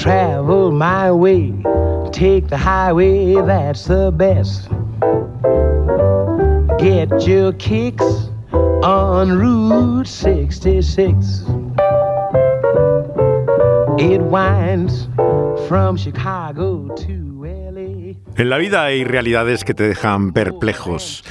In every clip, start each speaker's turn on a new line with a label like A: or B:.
A: travel my way, take the highway, that's the best. Get your kicks on Route 66. It winds from Chicago to.
B: En la vida hay realidades que te dejan perplejos.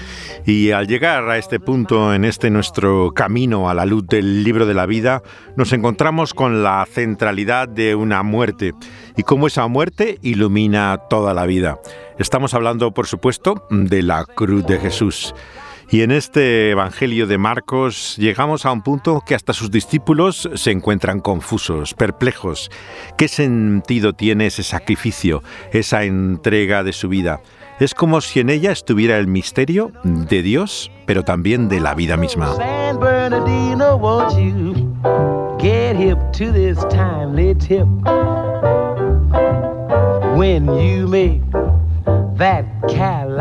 B: Y al llegar a este punto en este nuestro camino a la luz del libro de la vida, nos encontramos con la centralidad de una muerte y cómo esa muerte ilumina toda la vida. Estamos hablando, por supuesto, de la cruz de Jesús. Y en este Evangelio de Marcos llegamos a un punto que hasta sus discípulos se encuentran confusos, perplejos. ¿Qué sentido tiene ese sacrificio, esa entrega de su vida? Es como si en ella estuviera el misterio de Dios, pero también de la vida misma.
A: When you make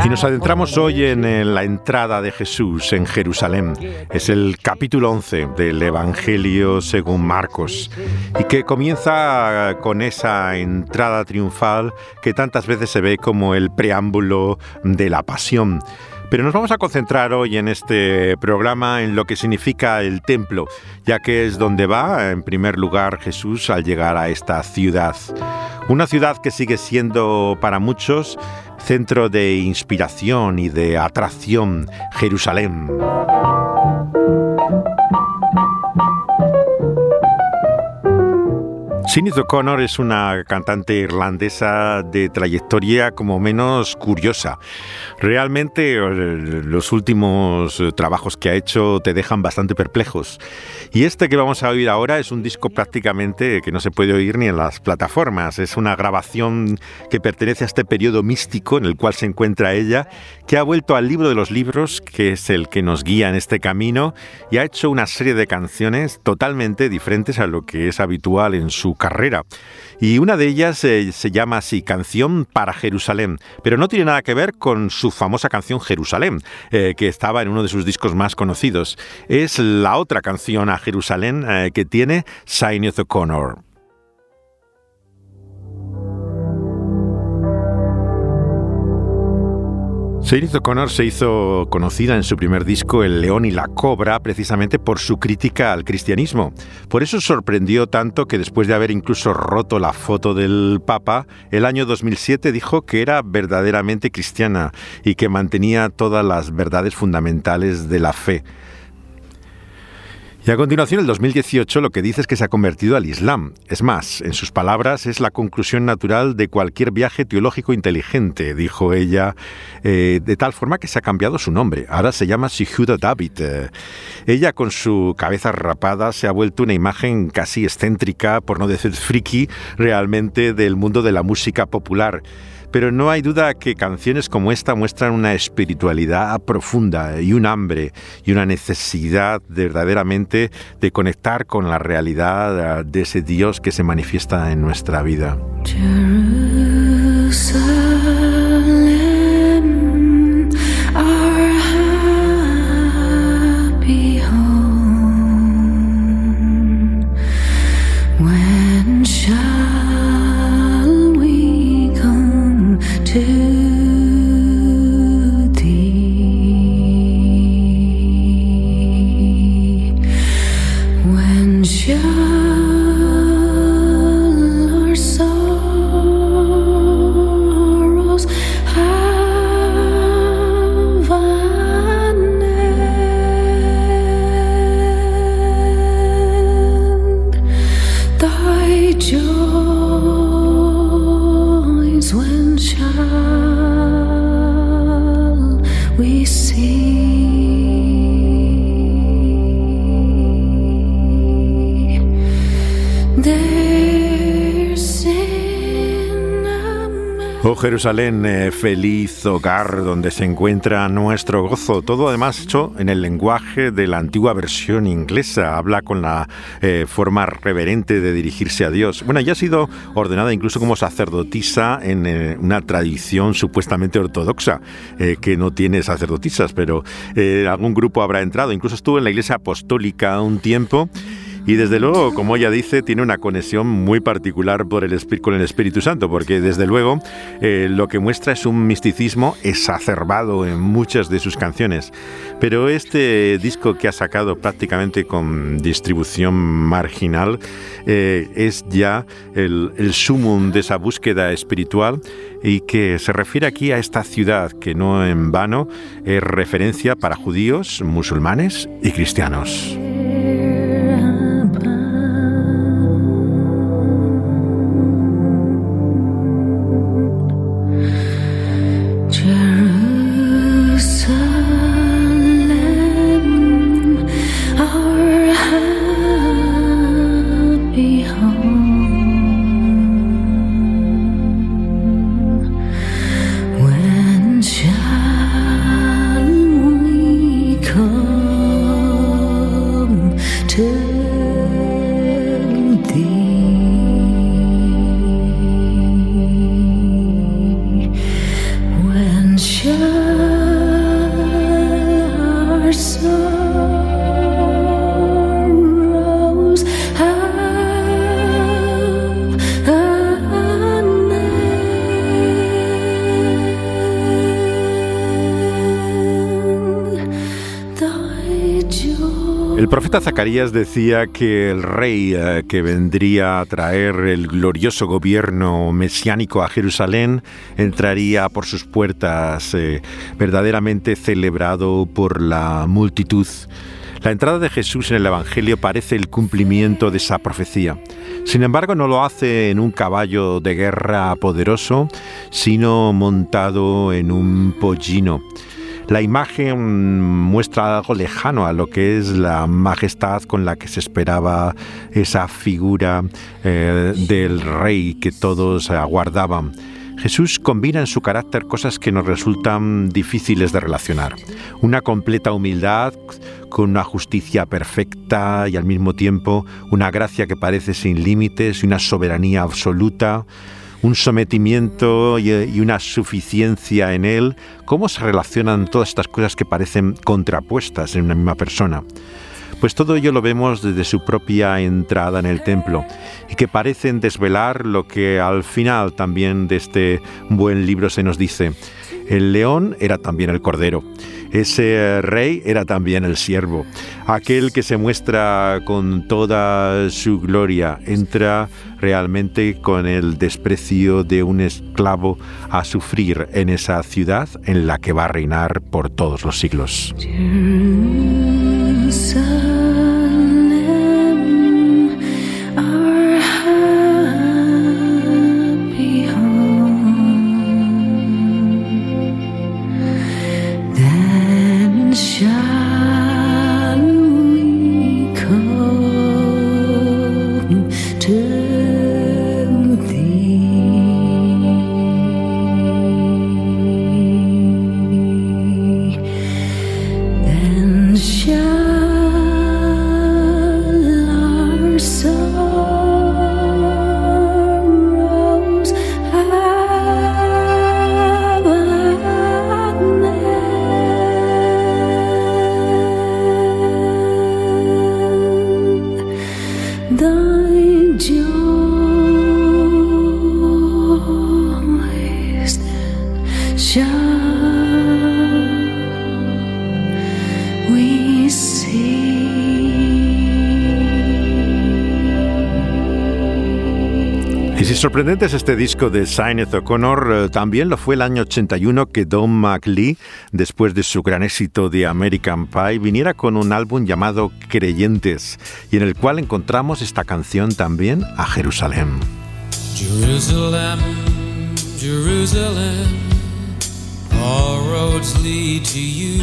B: Y nos adentramos hoy en eh, la entrada de Jesús en Jerusalén. Es el capítulo 11 del Evangelio según Marcos y que comienza con esa entrada triunfal que tantas veces se ve como el preámbulo de la pasión. Pero nos vamos a concentrar hoy en este programa en lo que significa el templo, ya que es donde va, en primer lugar, Jesús al llegar a esta ciudad. Una ciudad que sigue siendo para muchos centro de inspiración y de atracción, Jerusalén. Sinead O'Connor es una cantante irlandesa de trayectoria como menos curiosa. Realmente eh, los últimos trabajos que ha hecho te dejan bastante perplejos. Y este que vamos a oír ahora es un disco prácticamente que no se puede oír ni en las plataformas. Es una grabación que pertenece a este periodo místico en el cual se encuentra ella, que ha vuelto al libro de los libros, que es el que nos guía en este camino, y ha hecho una serie de canciones totalmente diferentes a lo que es habitual en su carrera. Y una de ellas eh, se llama así, Canción para Jerusalén, pero no tiene nada que ver con su famosa canción Jerusalén, eh, que estaba en uno de sus discos más conocidos. Es la otra canción a Jerusalén eh, que tiene Sinead O'Connor. Sinead O'Connor se hizo conocida en su primer disco El León y la Cobra precisamente por su crítica al cristianismo. Por eso sorprendió tanto que después de haber incluso roto la foto del Papa, el año 2007 dijo que era verdaderamente cristiana y que mantenía todas las verdades fundamentales de la fe. Y a continuación, el 2018 lo que dice es que se ha convertido al Islam. Es más, en sus palabras, es la conclusión natural de cualquier viaje teológico inteligente, dijo ella, eh, de tal forma que se ha cambiado su nombre. Ahora se llama Sihuda David. Eh, ella, con su cabeza rapada, se ha vuelto una imagen casi excéntrica, por no decir friki, realmente del mundo de la música popular. Pero no hay duda que canciones como esta muestran una espiritualidad profunda y un hambre y una necesidad verdaderamente de conectar con la realidad de ese Dios que se manifiesta en nuestra vida. Jerusalén, eh, feliz hogar donde se encuentra nuestro gozo. Todo además hecho en el lenguaje de la antigua versión inglesa. Habla con la eh, forma reverente de dirigirse a Dios. Bueno, ya ha sido ordenada incluso como sacerdotisa en eh, una tradición supuestamente ortodoxa, que no tiene sacerdotisas, pero algún grupo habrá entrado. Incluso estuvo en la iglesia apostólica un tiempo. Y desde luego, como ella dice, tiene una conexión muy particular por el, con el Espíritu Santo, porque desde luego eh, lo que muestra es un misticismo exacerbado en muchas de sus canciones. Pero este disco que ha sacado prácticamente con distribución marginal eh, es ya el, el sumum de esa búsqueda espiritual y que se refiere aquí a esta ciudad que no en vano es referencia para judíos, musulmanes y cristianos. Zacarías decía que el rey eh, que vendría a traer el glorioso gobierno mesiánico a Jerusalén entraría por sus puertas eh, verdaderamente celebrado por la multitud. La entrada de Jesús en el Evangelio parece el cumplimiento de esa profecía. Sin embargo, no lo hace en un caballo de guerra poderoso, sino montado en un pollino. La imagen muestra algo lejano a lo que es la majestad con la que se esperaba esa figura eh, del rey que todos aguardaban. Jesús combina en su carácter cosas que nos resultan difíciles de relacionar. Una completa humildad con una justicia perfecta y al mismo tiempo una gracia que parece sin límites y una soberanía absoluta un sometimiento y una suficiencia en él, ¿cómo se relacionan todas estas cosas que parecen contrapuestas en una misma persona? Pues todo ello lo vemos desde su propia entrada en el templo y que parecen desvelar lo que al final también de este buen libro se nos dice. El león era también el cordero. Ese rey era también el siervo, aquel que se muestra con toda su gloria, entra realmente con el desprecio de un esclavo a sufrir en esa ciudad en la que va a reinar por todos los siglos. Sorprendente es este disco de Signeth O'Connor. Eh, también lo fue el año 81 que Don McLean, después de su gran éxito de American Pie, viniera con un álbum llamado Creyentes y en el cual encontramos esta canción también a Jerusalén. Jerusalem, Jerusalem, all roads lead to you.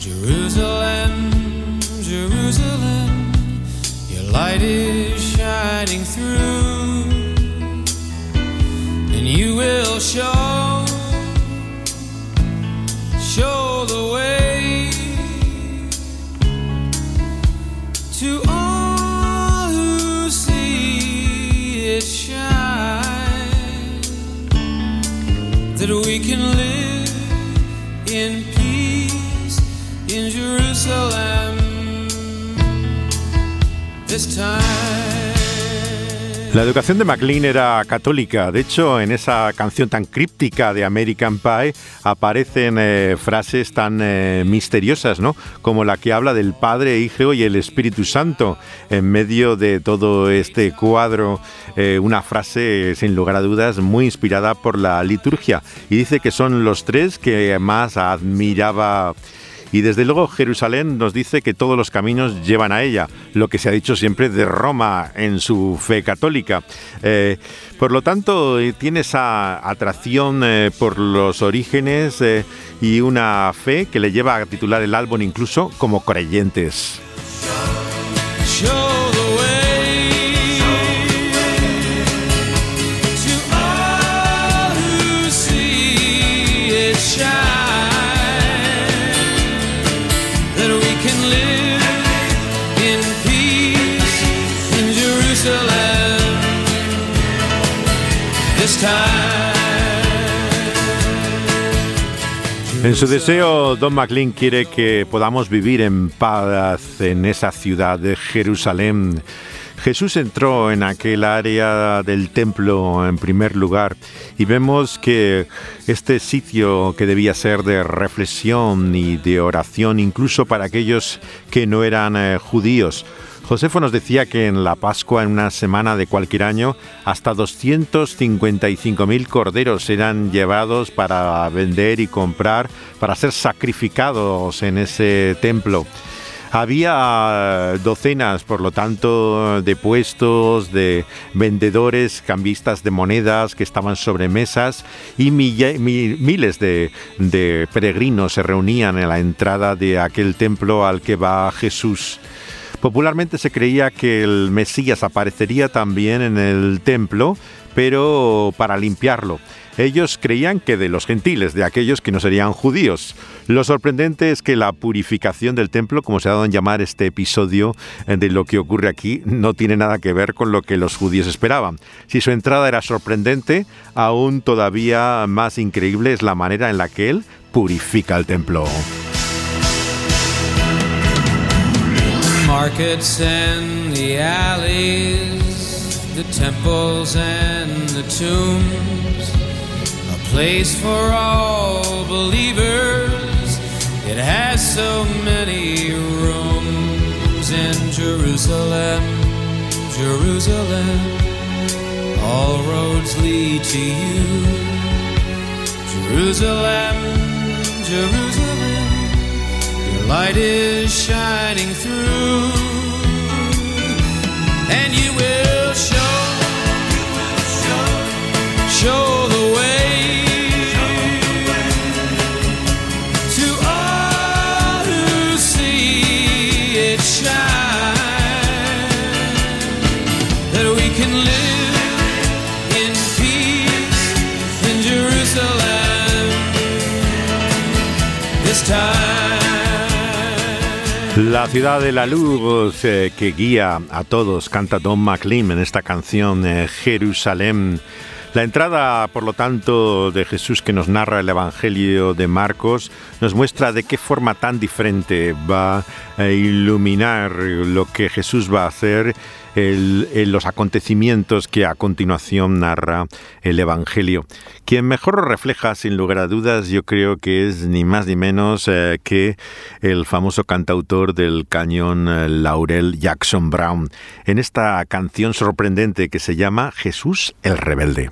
B: Jerusalem, Jerusalem, light is shining through. And you
C: will show, show the way to all who see it shine, that we can live in peace in Jerusalem.
B: La educación de MacLean era católica. De hecho, en esa canción tan críptica de American Pie aparecen eh, frases tan eh, misteriosas, ¿no? Como la que habla del Padre, Hijo y el Espíritu Santo. En medio de todo este cuadro, eh, una frase, sin lugar a dudas, muy inspirada por la liturgia. Y dice que son los tres que más admiraba y desde luego Jerusalén nos dice que todos los caminos llevan a ella, lo que se ha dicho siempre de Roma en su fe católica. Eh, por lo tanto, eh, tiene esa atracción eh, por los orígenes y una fe que le lleva a titular el álbum incluso como creyentes. En su deseo, Don McLean quiere que podamos vivir en paz en esa ciudad de Jerusalén. Jesús entró en aquel área del templo en primer lugar y vemos que este sitio que debía ser de reflexión y de oración incluso para aquellos que no eran eh, judíos, Josefo nos decía que en la Pascua, en una semana de cualquier año, hasta 255.000 corderos eran llevados para vender y comprar, para ser sacrificados en ese templo. Había docenas, por lo tanto, de puestos, de vendedores, cambistas de monedas que estaban sobre mesas y miles de, de peregrinos se reunían en la entrada de aquel templo al que va Jesús. Popularmente se creía que el Mesías aparecería también en el templo, pero para limpiarlo. Ellos creían que de los gentiles, de aquellos que no serían judíos. Lo sorprendente es que la purificación del templo, como se ha dado en llamar este episodio eh, de lo que ocurre aquí, no tiene nada que ver con lo que los judíos esperaban. Si su entrada era sorprendente, aún todavía más increíble es la manera en la que él purifica el templo. Markets and the alleys, the temples and the tombs, a place for all believers. It has so many rooms in Jerusalem, Jerusalem. All roads lead to you, Jerusalem, Jerusalem light is shining through, and you will show, show the La ciudad de la luz eh, que guía a todos, canta Don McLean en esta canción eh, Jerusalén. La entrada, por lo tanto, de Jesús que nos narra el Evangelio de Marcos nos muestra de qué forma tan diferente va a iluminar lo que Jesús va a hacer en los acontecimientos que a continuación narra el Evangelio. Quien mejor lo refleja, sin lugar a dudas, yo creo que es ni más ni menos eh, que el famoso cantautor del cañón eh, Laurel Jackson Brown, en esta canción sorprendente que se llama Jesús el Rebelde.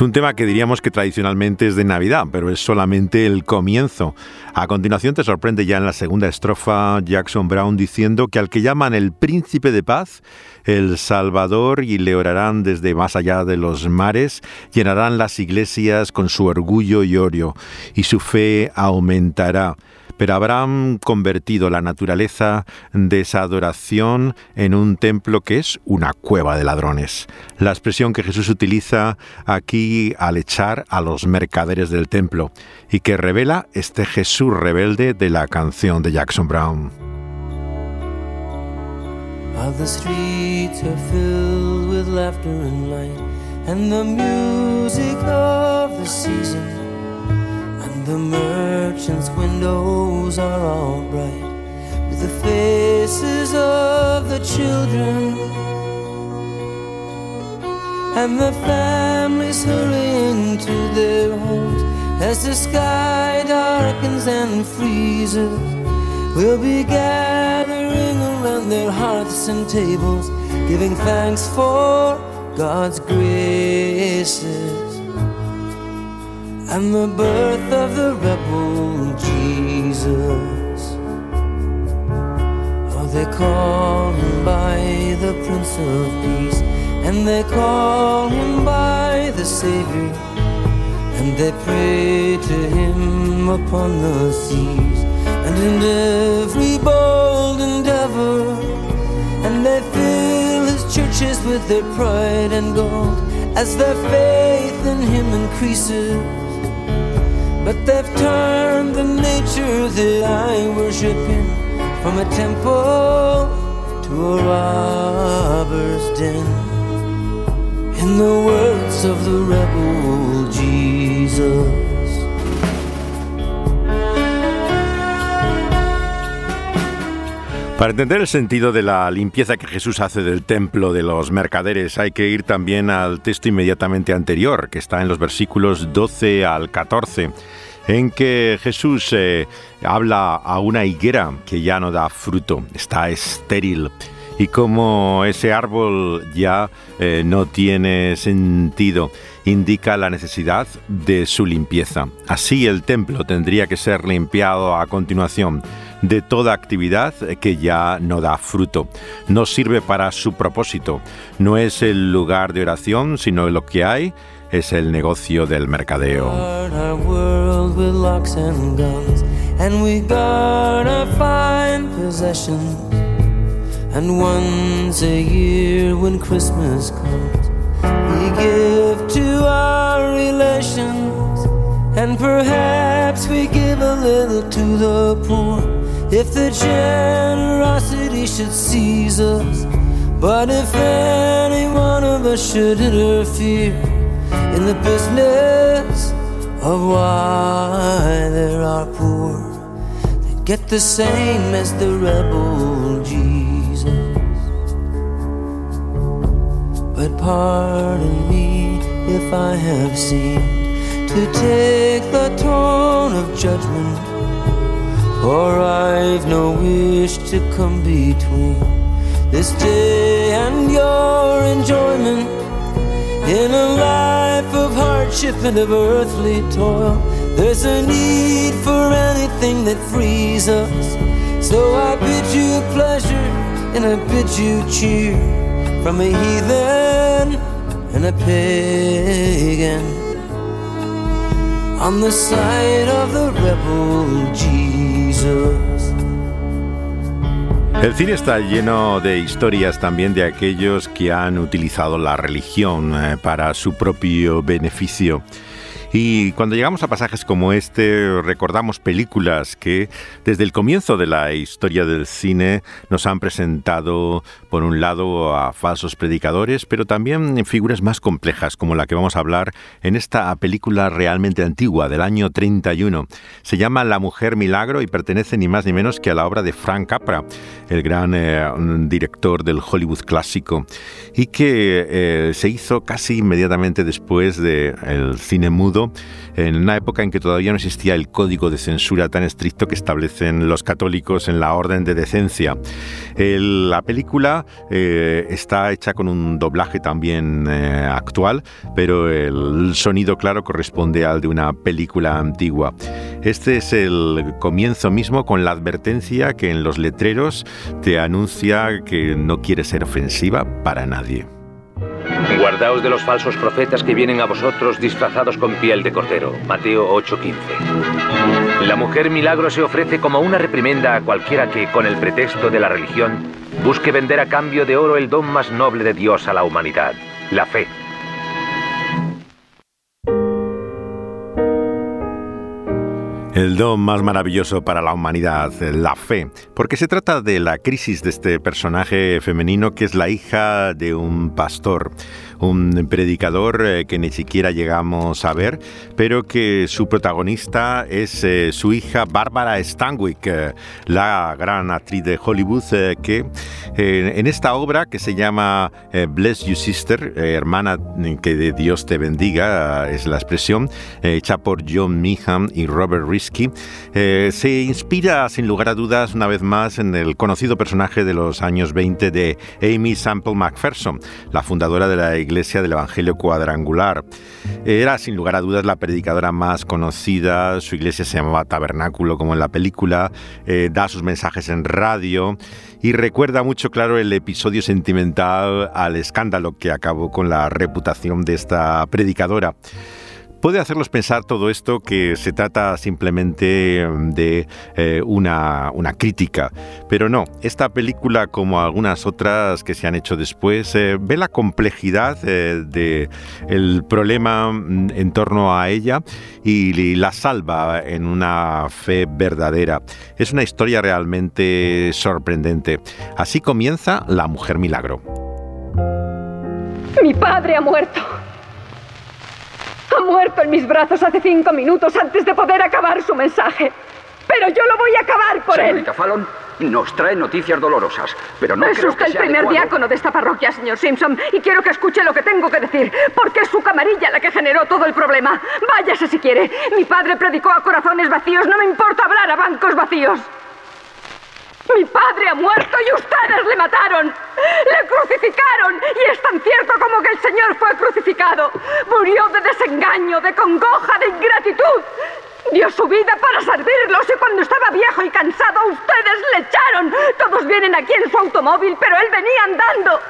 B: Es un tema que diríamos que tradicionalmente es de Navidad, pero es solamente el comienzo. A continuación te sorprende ya en la segunda estrofa Jackson Brown diciendo que al que llaman el príncipe de paz, el Salvador, y le orarán desde más allá de los mares, llenarán las iglesias con su orgullo y orio, y su fe aumentará. Pero habrán convertido la naturaleza de esa adoración en un templo que es una cueva de ladrones. La expresión que Jesús utiliza aquí al echar a los mercaderes del templo y que revela este Jesús rebelde de la canción de Jackson Brown.
D: the streets are filled with laughter and light, and the music of the season. The merchants' windows are all bright with the faces of the children and the families hurrying to their homes as the sky darkens and freezes. We'll be gathering around their hearths and tables, giving thanks for God's graces and the birth of the rebel Jesus. Oh, they call him by the Prince of Peace, and they call him by the Savior, and they pray to him upon the seas and in every bold endeavor, and they fill his churches with their pride and gold as their faith in him increases. But they've turned the nature that I worship in from a temple to a robber's den. In the words of the rebel Jesus.
B: Para entender el sentido de la limpieza que Jesús hace del templo de los mercaderes hay que ir también al texto inmediatamente anterior, que está en los versículos 12 al 14 en que Jesús eh, habla a una higuera que ya no da fruto, está estéril. Y como ese árbol ya eh, no tiene sentido, indica la necesidad de su limpieza. Así el templo tendría que ser limpiado a continuación de toda actividad que ya no da fruto. No sirve para su propósito. No es el lugar de oración, sino lo que hay es el negocio del mercadeo.
D: If the generosity should seize us. But if any one of us should interfere, in the business of why there are poor that get the same as the rebel Jesus. But pardon me if I have seemed to take the tone of judgment, for I've no wish to come between this day and your enjoyment. In a life of hardship and of earthly toil, there's a need for anything that frees us. So I bid you pleasure and I bid you cheer from a heathen and a pagan. On the side of the rebel Jesus.
B: El cine está lleno de historias también de aquellos que han utilizado la religión eh, para su propio beneficio. Y cuando llegamos a pasajes como este, recordamos películas que desde el comienzo de la historia del cine nos han presentado, por un lado, a falsos predicadores, pero también figuras más complejas, como la que vamos a hablar en esta película realmente antigua, del año 31. Se llama La Mujer Milagro y pertenece ni más ni menos que a la obra de Frank Capra, el gran eh, director del Hollywood clásico, y que eh, se hizo casi inmediatamente después del cine mudo en una época en que todavía no existía el código de censura tan estricto que establecen los católicos en la orden de decencia. la película eh, está hecha con un doblaje también eh, actual, pero el sonido claro corresponde al de una película antigua. Este es el comienzo mismo con la advertencia que en los letreros te anuncia que no quiere ser ofensiva para nadie.
E: Guardaos de los falsos profetas que vienen a vosotros disfrazados con piel de cordero. Mateo 8:15. La mujer milagro se ofrece como una reprimenda a cualquiera que, con el pretexto de la religión, busque vender a cambio de oro el don más noble de Dios a la humanidad, la fe.
B: El don más maravilloso para la humanidad, la fe, porque se trata de la crisis de este personaje femenino que es la hija de un pastor un predicador eh, que ni siquiera llegamos a ver, pero que su protagonista es eh, su hija Bárbara Stanwyck, eh, la gran actriz de Hollywood, que en esta obra que se llama Bless You Sister, hermana que de Dios te bendiga, es la expresión, hecha por John Meehan y Robert Risky, se inspira sin lugar a dudas una vez más en el conocido personaje de los años 20 de Amy Sample MacPherson, la fundadora de la Iglesia del Evangelio Cuadrangular. Era sin lugar a dudas la predicadora más conocida, su iglesia se llamaba Tabernáculo como en la película, eh, da sus mensajes en radio y recuerda mucho claro el episodio sentimental al escándalo que acabó con la reputación de esta predicadora. Puede hacerlos pensar todo esto que se trata simplemente mm, de eh, una, crítica, pero no, esta película como algunas otras que se han hecho después eh, ve la complejidad eh, del problema mm, en torno a ella y, la salva en una fe verdadera. Es una historia realmente sorprendente. Así comienza La Mujer Milagro.
F: Mi padre ha muerto. Ha muerto en mis brazos hace cinco minutos antes de poder acabar su mensaje. Pero yo lo voy a acabar por
G: Señorita Fallon, nos trae noticias dolorosas, pero no
F: es
G: creo
F: usted
G: que
F: el primer
G: adecuado.
F: diácono de esta parroquia, señor Simpson, y quiero que escuche lo que tengo que decir, porque es su camarilla la que generó todo el problema. Váyase si quiere. Mi padre predicó a corazones vacíos, no me importa hablar a bancos vacíos. Mi padre ha muerto y ustedes le mataron. Le crucificaron. Y es tan cierto como que el Señor fue crucificado. Murió de desengaño, de congoja, de ingratitud. Dio su vida para servirlos y cuando estaba viejo y cansado ustedes le echaron. Todos vienen aquí en su automóvil, pero él venía andando.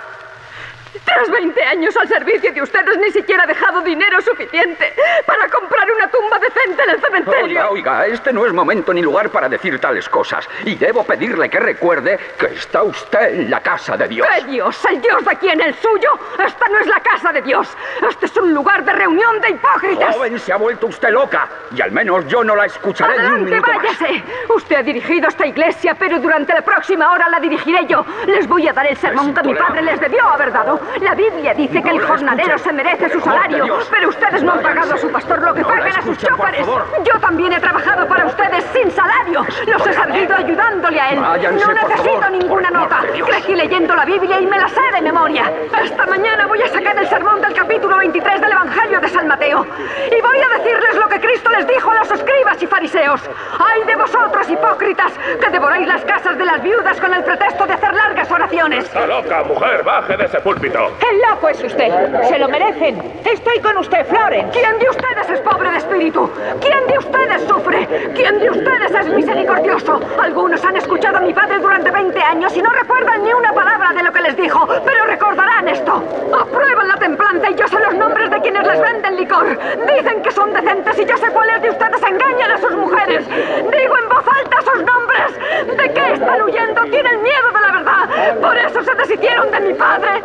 F: Tras 20 años al servicio de ustedes ni siquiera ha dejado dinero suficiente para comprar una tumba decente en el cementerio.
G: Oiga, oiga, este no es momento ni lugar para decir tales cosas. Y debo pedirle que recuerde que está usted en la casa de Dios.
F: ¿Qué Dios? ¿El Dios de quién? ¿El suyo? Esta no es la casa de Dios. Este es un lugar de reunión de hipócritas.
G: Joven, se ha vuelto usted loca. Y al menos yo no la escucharé ni un
F: Adelante,
G: minuto más.
F: váyase. Usted ha dirigido esta iglesia, pero durante la próxima hora la dirigiré yo. Les voy a dar el sermón que mi padre les debió haber dado. La Biblia dice que el jornalero se merece su salario, pero ustedes no han pagado a su pastor lo que pagan a sus choferes. Yo también he trabajado para ustedes sin salario. Los he servido ayudándole a él.
G: Váyanse,
F: No necesito ninguna nota. Crecí leyendo la Biblia y me la sé de memoria. Esta mañana voy a sacar el sermón del capítulo 23 del Evangelio de San Mateo. Y voy a decirles lo que Cristo les dijo a los escribas y fariseos. ¡Ay de vosotros, hipócritas, que devoráis las casas de las viudas con el pretexto de hacer largas oraciones!
H: ¡Está loca, mujer! ¡Baje de ese púlpito!
I: El loco es usted. Se lo merecen. Estoy con usted, Florence.
F: ¿Quién de ustedes es pobre de espíritu? ¿Quién de ustedes sufre? ¿Quién de ustedes es misericordioso? Algunos han escuchado a mi padre durante 20 años y no recuerdan ni una palabra de lo que les dijo, pero recordarán esto. Aprueban la templanza y yo sé los nombres de quienes les venden licor. Dicen que son decentes y yo sé cuáles de ustedes engañan a sus mujeres. Digo en voz alta sus nombres. ¿De qué están huyendo? Tienen miedo de la verdad. Por eso se deshicieron de mi padre.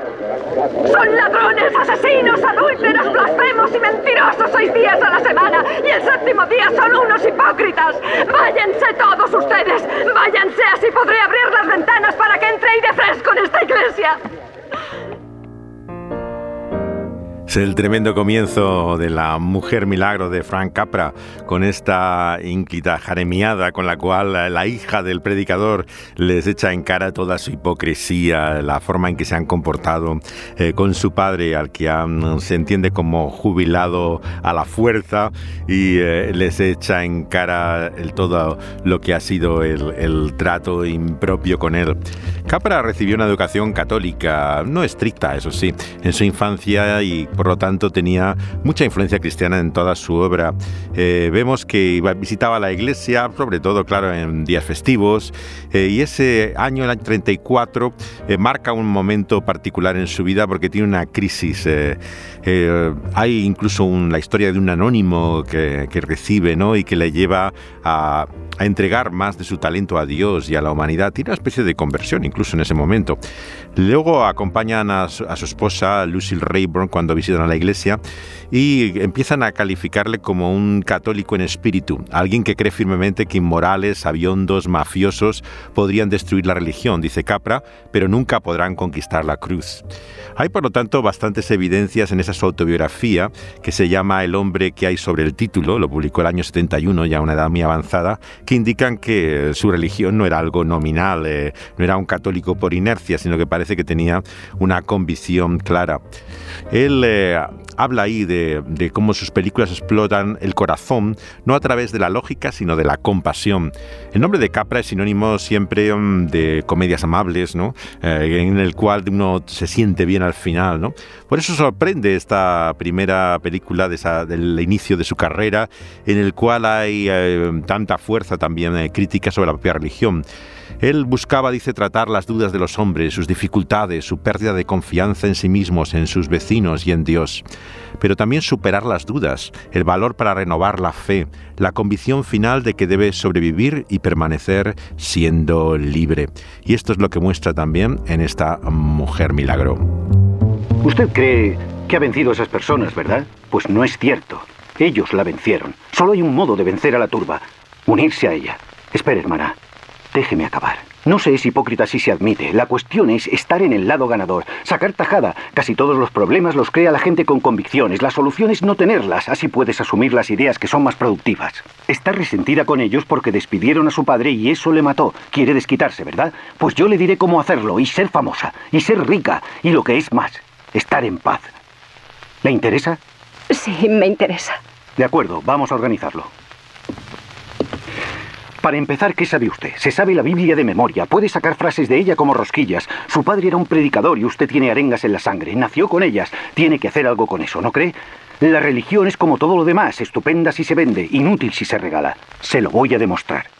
F: Son ladrones, asesinos, adúlteros, blasfemos y mentirosos seis días a la semana. Y el séptimo día son unos hipócritas. Váyanse todos ustedes. Váyanse, así podré abrir las ventanas para que entre aire fresco en esta iglesia.
B: Es el tremendo comienzo de la Mujer Milagro de Frank Capra, con esta ínclita jaremiada con la cual la hija del predicador les echa en cara toda su hipocresía, la forma en que se han comportado eh, con su padre, al que han- se entiende como jubilado a la fuerza, y eh, les echa en cara el, todo lo que ha sido el, el trato impropio con él. Capra recibió una educación católica, no estricta, eso sí, en su infancia y por por lo tanto tenía mucha influencia cristiana en toda su obra. Eh, vemos que visitaba la iglesia, sobre todo, claro, en días festivos, eh, y ese año, el año 34, eh, marca un momento particular en su vida porque tiene una crisis. hay incluso la historia de un anónimo que, que recibe ¿no? y que le lleva a, a entregar más de su talento a Dios y a la humanidad. Tiene una especie de conversión incluso en ese momento. Luego acompañan a su, esposa, Lucille Rayburn, cuando visitan a la iglesia y empiezan a calificarle como un católico en espíritu, alguien que cree firmemente que inmorales, aviondos, mafiosos podrían destruir la religión, dice Capra, pero nunca podrán conquistar la cruz. Hay por lo tanto bastantes evidencias en esa su autobiografía que se llama El hombre que hay sobre el título, lo publicó el año 71, ya a una edad muy avanzada, que indican que su religión no era algo nominal, eh, no era un católico por inercia, sino que parece que tenía una convicción clara. Él eh, habla ahí de, cómo sus películas explotan el corazón, no a través de la lógica, sino de la compasión. El nombre de Capra es sinónimo siempre mm, de comedias amables, ¿no? Eh, en el cual uno se siente bien al final. ¿no? Por eso sorprende esta primera película del inicio de su carrera, en el cual hay eh, tanta fuerza también eh, crítica sobre la propia religión. Él buscaba, dice, tratar las dudas de los hombres, sus dificultades, su pérdida de confianza en sí mismos, en sus vecinos y en Dios. Pero también superar las dudas, el valor para renovar la fe, la convicción final de que debe sobrevivir y permanecer siendo libre. Y esto es lo que muestra también en esta mujer milagro.
J: Usted cree que ha vencido a esas personas, ¿verdad? Pues no es cierto. Ellos la vencieron. Solo hay un modo de vencer a la turba. Unirse a ella. Espere, hermana. Déjeme acabar. No sé es hipócrita si se admite. La cuestión es estar en el lado ganador, sacar tajada. Casi todos los problemas los crea la gente con convicciones. La solución es no tenerlas. Así puedes asumir las ideas que son más productivas. Está resentida con ellos porque despidieron a su padre y eso le mató. Quiere desquitarse, ¿verdad? Pues yo le diré cómo hacerlo y ser famosa y ser rica y lo que es más, estar en paz. ¿Le interesa?
F: Sí, me interesa.
J: De acuerdo, vamos a organizarlo. Para empezar, ¿qué sabe usted? Se sabe la Biblia de memoria, puede sacar frases de ella como rosquillas. Su padre era un predicador y usted tiene arengas en la sangre, nació con ellas. Tiene que hacer algo con eso, ¿no cree? La religión es como todo lo demás, estupenda si se vende, inútil si se regala. Se lo voy a demostrar.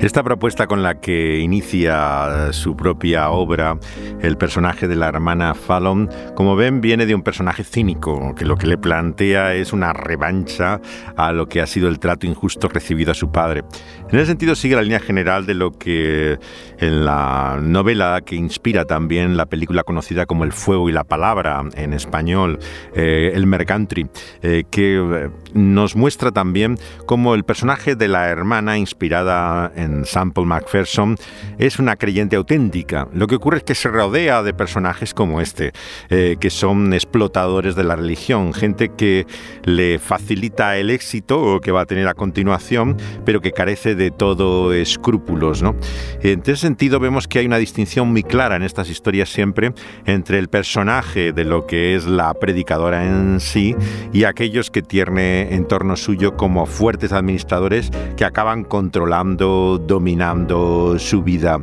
B: Esta propuesta con la que inicia eh, su propia obra, el personaje de la hermana Fallon, como ven, viene de un personaje cínico, que lo que le plantea es una revancha a lo que ha sido el trato injusto recibido a su padre. En ese sentido sigue la línea general de lo que en la novela que inspira también la película conocida como El fuego y la palabra en español, eh, El Mercantri, eh, que nos muestra también cómo el personaje de la hermana inspirada en Sample MacPherson, es una creyente auténtica. Lo que ocurre es que se rodea de personajes como este, eh, que son explotadores de la religión, gente que le facilita el éxito que va a tener a continuación, pero que carece de todo escrúpulos. ¿no? En ese sentido vemos que hay una distinción muy clara en estas historias siempre entre el personaje de lo que es la predicadora en sí y aquellos que tiene en torno suyo como fuertes administradores que acaban controlando dominando su vida.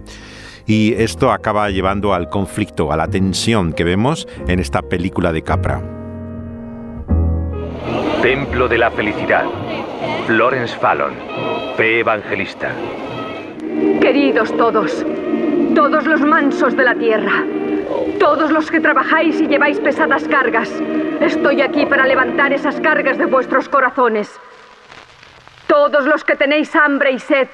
B: Y esto acaba llevando al conflicto, a la tensión que vemos en esta película de Capra.
E: Templo de la Felicidad. Florence Fallon, fe evangelista.
F: Queridos todos, todos los mansos de la tierra, todos los que trabajáis y lleváis pesadas cargas, estoy aquí para levantar esas cargas de vuestros corazones. Todos los que tenéis hambre y sed,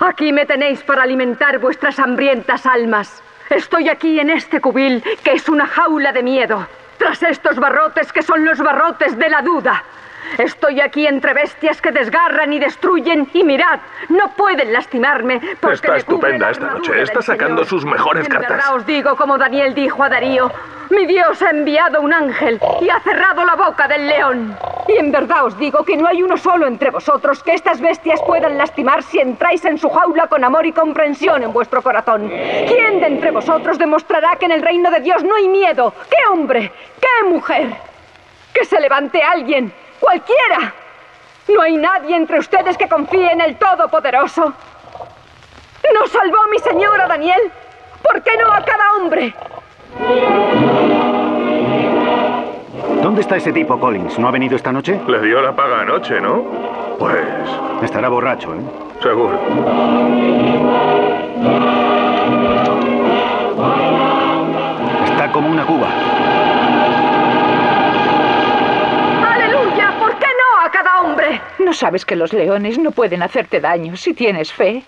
F: Aquí me tenéis para alimentar vuestras hambrientas almas. Estoy aquí en este cubil, que es una jaula de miedo, tras estos barrotes que son los barrotes de la duda. Estoy aquí entre bestias que desgarran y destruyen y mirad, no pueden lastimarme porque
H: Está estupenda esta noche, está sacando sus mejores
F: en
H: cartas.
F: verdad os digo como Daniel dijo a Darío, mi Dios ha enviado un ángel y ha cerrado la boca del león. Y en verdad os digo que no hay uno solo entre vosotros que estas bestias puedan lastimar si entráis en su jaula con amor y comprensión en vuestro corazón. ¿Quién de entre vosotros demostrará que en el reino de Dios no hay miedo? ¿Qué hombre? ¿Qué mujer? Que se levante alguien Cualquiera. No hay nadie entre ustedes que confíe en el Todopoderoso. ¿No salvó mi señora Daniel? ¿Por qué no a cada hombre?
J: ¿Dónde está ese tipo, Collins? ¿No ha venido esta noche?
H: Le dio la paga anoche, ¿no? Pues...
J: Estará borracho, ¿eh?
H: Seguro.
J: Está como una cuba.
F: ¿No
I: sabes que los leones no pueden hacerte daño si tienes fe?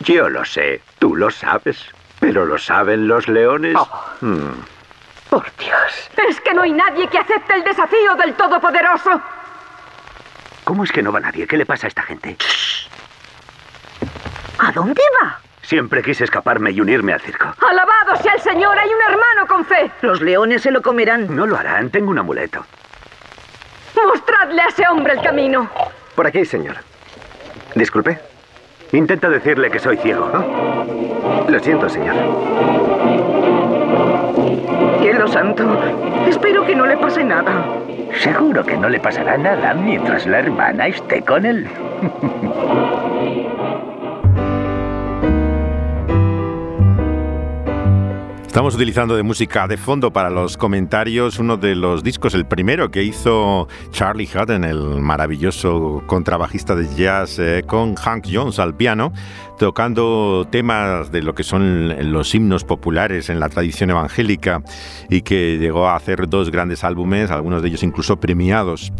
K: Yo lo sé, tú lo sabes. Pero lo saben los leones. Hmm.
I: Por Dios.
F: Es que no hay nadie que acepte el desafío del Todopoderoso.
K: ¿Cómo es que no va nadie? ¿Qué le pasa a esta gente?
F: ¿A dónde va?
K: Siempre quise escaparme y unirme al circo.
F: Alabado sea el Señor, hay un hermano con fe.
L: Los leones se lo comerán.
K: No lo harán, tengo un amuleto.
F: Mostradle a ese hombre el camino.
K: Por aquí, señor. Disculpe. Intenta decirle que soy ciego. ¿no? Lo siento, señor.
L: Cielo santo. Espero que no le pase nada.
K: Seguro que no le pasará nada mientras la hermana esté con él.
B: Estamos utilizando de música de fondo para los comentarios uno de los discos, el primero que hizo Charlie Hutton, el maravilloso contrabajista de jazz, eh, con Hank Jones al piano, tocando temas de lo que son los himnos populares en la tradición evangélica y que llegó a hacer dos grandes álbumes, algunos de ellos incluso premiados.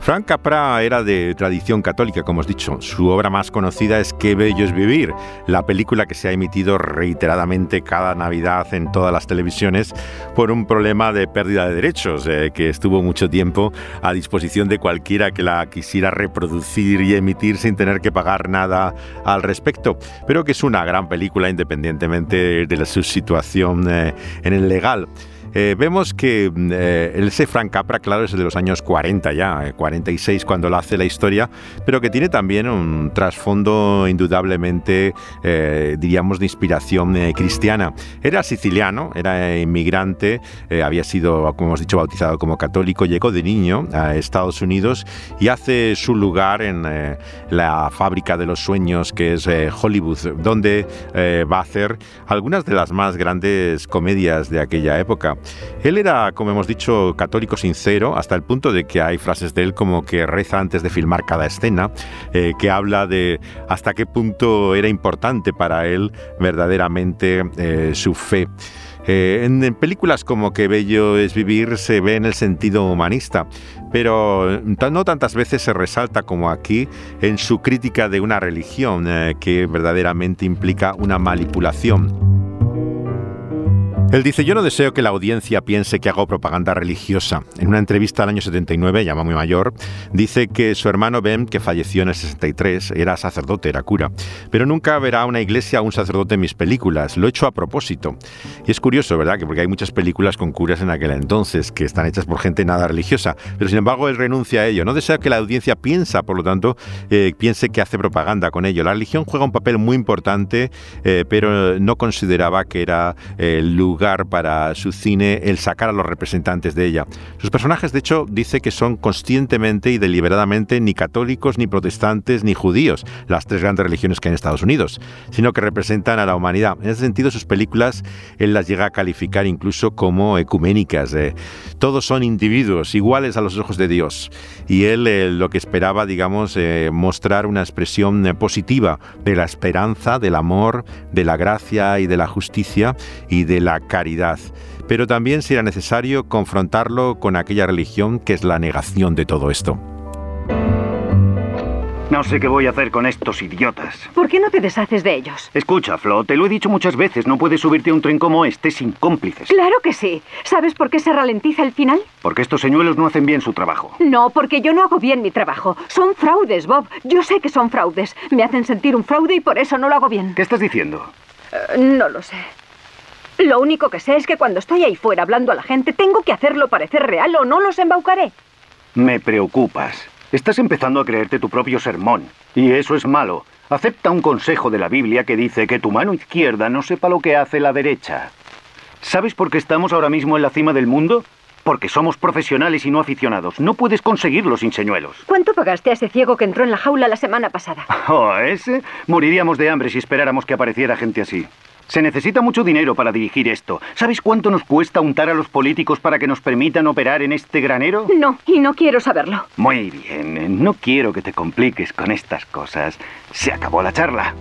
B: Frank Capra era de tradición católica, como os dicho. Su obra más conocida es Qué bello es vivir, la película que se ha emitido reiteradamente cada Navidad en todas las televisiones por un problema de pérdida de derechos, eh, que estuvo mucho tiempo a disposición de cualquiera que la quisiera reproducir y emitir sin tener que pagar nada al respecto. Pero que es una gran película independientemente de su situación eh, en el legal. Eh, vemos que eh, el ese Frank Capra, claro, es de los años 40 ya, eh, 46 cuando lo hace la historia, pero que tiene también un trasfondo indudablemente, eh, diríamos, de inspiración eh, cristiana. Era siciliano, era inmigrante, eh, había sido, como hemos dicho, bautizado como católico, llegó de niño a Estados Unidos y hace su lugar en eh, la fábrica de los sueños que es eh, Hollywood, donde eh, va a hacer algunas de las más grandes comedias de aquella época. Él era, como hemos dicho, católico sincero, hasta el punto de que hay frases de él como que reza antes de filmar cada escena, eh, que habla de hasta qué punto era importante para él verdaderamente eh, su fe. Eh, en, películas como Que Bello es Vivir se ve en el sentido humanista, pero no tantas veces se resalta como aquí en su crítica de una religión que verdaderamente implica una manipulación. Él dice, yo no deseo que la audiencia piense que hago propaganda religiosa. En una entrevista al año 79, llama muy mayor, dice que su hermano Ben, que falleció en el 63, era sacerdote, era cura. Pero nunca verá una iglesia o un sacerdote en mis películas. Lo he hecho a propósito. Y es curioso, ¿verdad? Que porque hay muchas películas con curas en aquel entonces que están hechas por gente nada religiosa. Pero sin embargo, él renuncia a ello. No desea que la audiencia piensa, por lo tanto, eh, piense que hace propaganda con ello. La religión juega un papel muy importante, eh, pero no consideraba que era el lugar para su cine el sacar a los representantes de ella. Sus personajes, de hecho, dice que son conscientemente y deliberadamente ni católicos, ni protestantes, ni judíos, las tres grandes religiones que hay en Estados Unidos, sino que representan a la humanidad. En ese sentido, sus películas él las llega a calificar incluso como ecuménicas. eh. Todos son individuos iguales a los ojos de Dios. Y él eh, lo que esperaba, digamos, eh, mostrar una expresión eh, positiva de la esperanza, del amor, de la gracia y de la justicia y de la caridad. Pero también si era necesario confrontarlo con aquella religión que es la negación de todo esto.
J: No sé qué voy a hacer con estos idiotas.
F: ¿Por qué no te deshaces de ellos?
J: Escucha, Flo, te lo he dicho muchas veces, no puedes subirte a un tren como este sin cómplices.
F: Claro que sí. ¿Sabes por qué se ralentiza el final?
J: Porque estos señuelos no hacen bien su trabajo.
F: No, porque yo no hago bien mi trabajo. Son fraudes, Bob. Yo sé que son fraudes. Me hacen sentir un fraude y por eso no lo hago bien.
J: ¿Qué estás diciendo?
F: Eh, no lo sé. Lo único que sé es que cuando estoy ahí fuera hablando a la gente, tengo que hacerlo parecer real o no los embaucaré.
J: Me preocupas. Estás empezando a creerte tu propio sermón. Y eso es malo. Acepta un consejo de la Biblia que dice que tu mano izquierda no sepa lo que hace la derecha. ¿Sabes por qué estamos ahora mismo en la cima del mundo? Porque somos profesionales y no aficionados. No puedes conseguirlo sin señuelos.
F: ¿Cuánto pagaste a ese ciego que entró en la jaula la semana pasada?
J: Oh, ese. Moriríamos de hambre si esperáramos que apareciera gente así. Se necesita mucho dinero para dirigir esto. ¿Sabes cuánto nos cuesta untar a los políticos para que nos permitan operar en este granero?
F: No, y no quiero saberlo.
J: Muy bien, no quiero que te compliques con estas cosas. Se acabó la charla.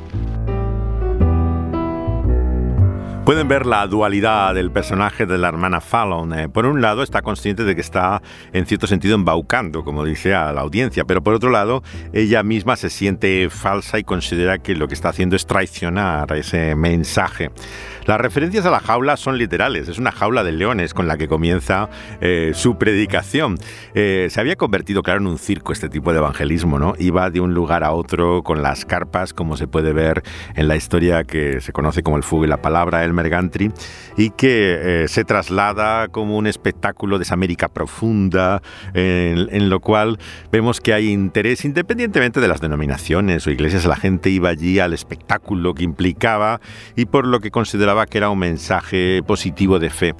B: Pueden ver la dualidad del personaje de la hermana Fallon. Eh, por un lado, está consciente de que está, en cierto sentido, embaucando, como dice a la audiencia, pero por otro lado, ella misma se siente falsa y considera que lo que está haciendo es traicionar ese mensaje. Las referencias a la jaula son literales, es una jaula de leones con la que comienza eh, su predicación. Eh, se había convertido, claro, en un circo este tipo de evangelismo, ¿no? Iba de un lugar a otro con las carpas, como se puede ver en la historia que se conoce como el fuego y la palabra, el Y que eh, se traslada como un espectáculo de esa América profunda, en, en lo cual vemos que hay interés, independientemente de las denominaciones o iglesias, la gente iba allí al espectáculo que implicaba y por lo que consideraba que era un mensaje positivo de fe.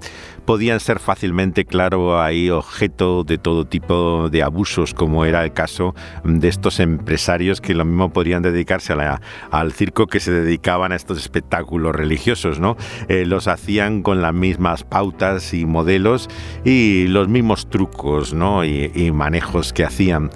B: Podían ser fácilmente, claro, ahí objeto de todo tipo de abusos, como era el caso de estos empresarios que lo mismo podrían dedicarse a la- al circo que se dedicaban a estos espectáculos religiosos, ¿no? Eh, los hacían con las mismas pautas y modelos y los mismos trucos, ¿no? Y, y manejos que hacían.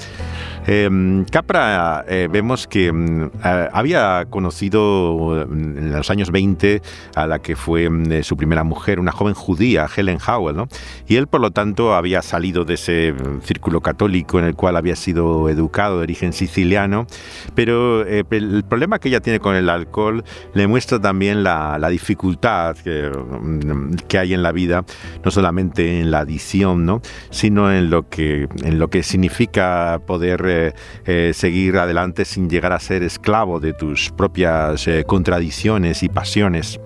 B: Eh, Capra, eh, vemos que mm, eh, había conocido mm, en los años 20 a la que fue mm, eh, su primera mujer, una joven judía, Helen Howell, ¿no? Y él, por lo tanto, había salido de ese círculo católico en el cual había sido educado de origen siciliano, pero el problema que ella tiene con el alcohol le muestra también la, la dificultad que, hay en la vida, no solamente en la adicción, ¿no? sino en lo en lo que significa poder eh, seguir adelante sin llegar a ser esclavo de tus propias eh, contradicciones y pasiones.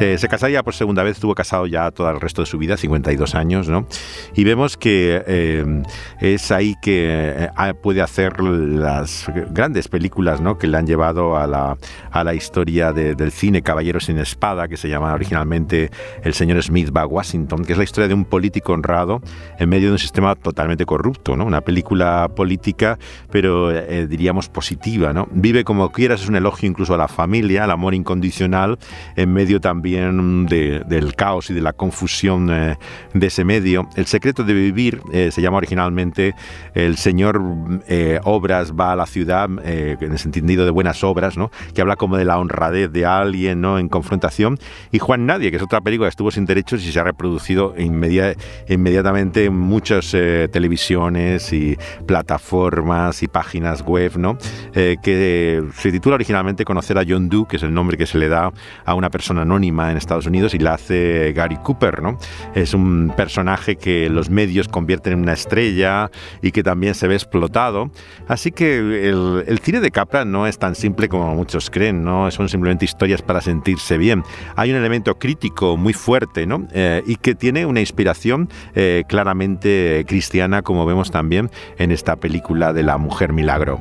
B: Eh, se casaría por segunda vez, estuvo casado ya todo el resto de su vida, 52 años, ¿no? Y vemos que eh, es ahí que eh, puede hacer las grandes películas, ¿no? Que le han llevado a la, a la historia de- del cine Caballero sin Espada, que se llama originalmente El señor Smith va a Washington, que es la historia de un político honrado en medio de un sistema totalmente corrupto, ¿no? Una película política, pero diríamos positiva, ¿no? Vive como quieras, es un elogio incluso a la familia, al amor incondicional, en medio también de- del caos y de la confusión eh, de ese medio. El secreto de vivir eh, se llama originalmente El señor eh, Obras va a la ciudad, eh, en el sentido de buenas obras, ¿no? Que habla como de la honradez de alguien, ¿no? En confrontación. Y Juan Nadie, que es otra película que estuvo sin derechos y se ha reproducido inmedia- inmediatamente en muchas televisiones y plataformas y páginas web, ¿no? Que se titula originalmente Conocer a John Doe, que es el nombre que se le da a una persona anónima en Estados Unidos y la hace Gary Cooper, ¿no? Es un personaje que los medios convierten en una estrella y que también se ve explotado. Así que el, cine de Capra no es tan simple como muchos creen, no son simplemente historias para sentirse bien. Hay un elemento crítico muy fuerte, ¿no? Eh, y que tiene una inspiración eh, claramente cristiana, como vemos también en esta película de la Mujer Milagro.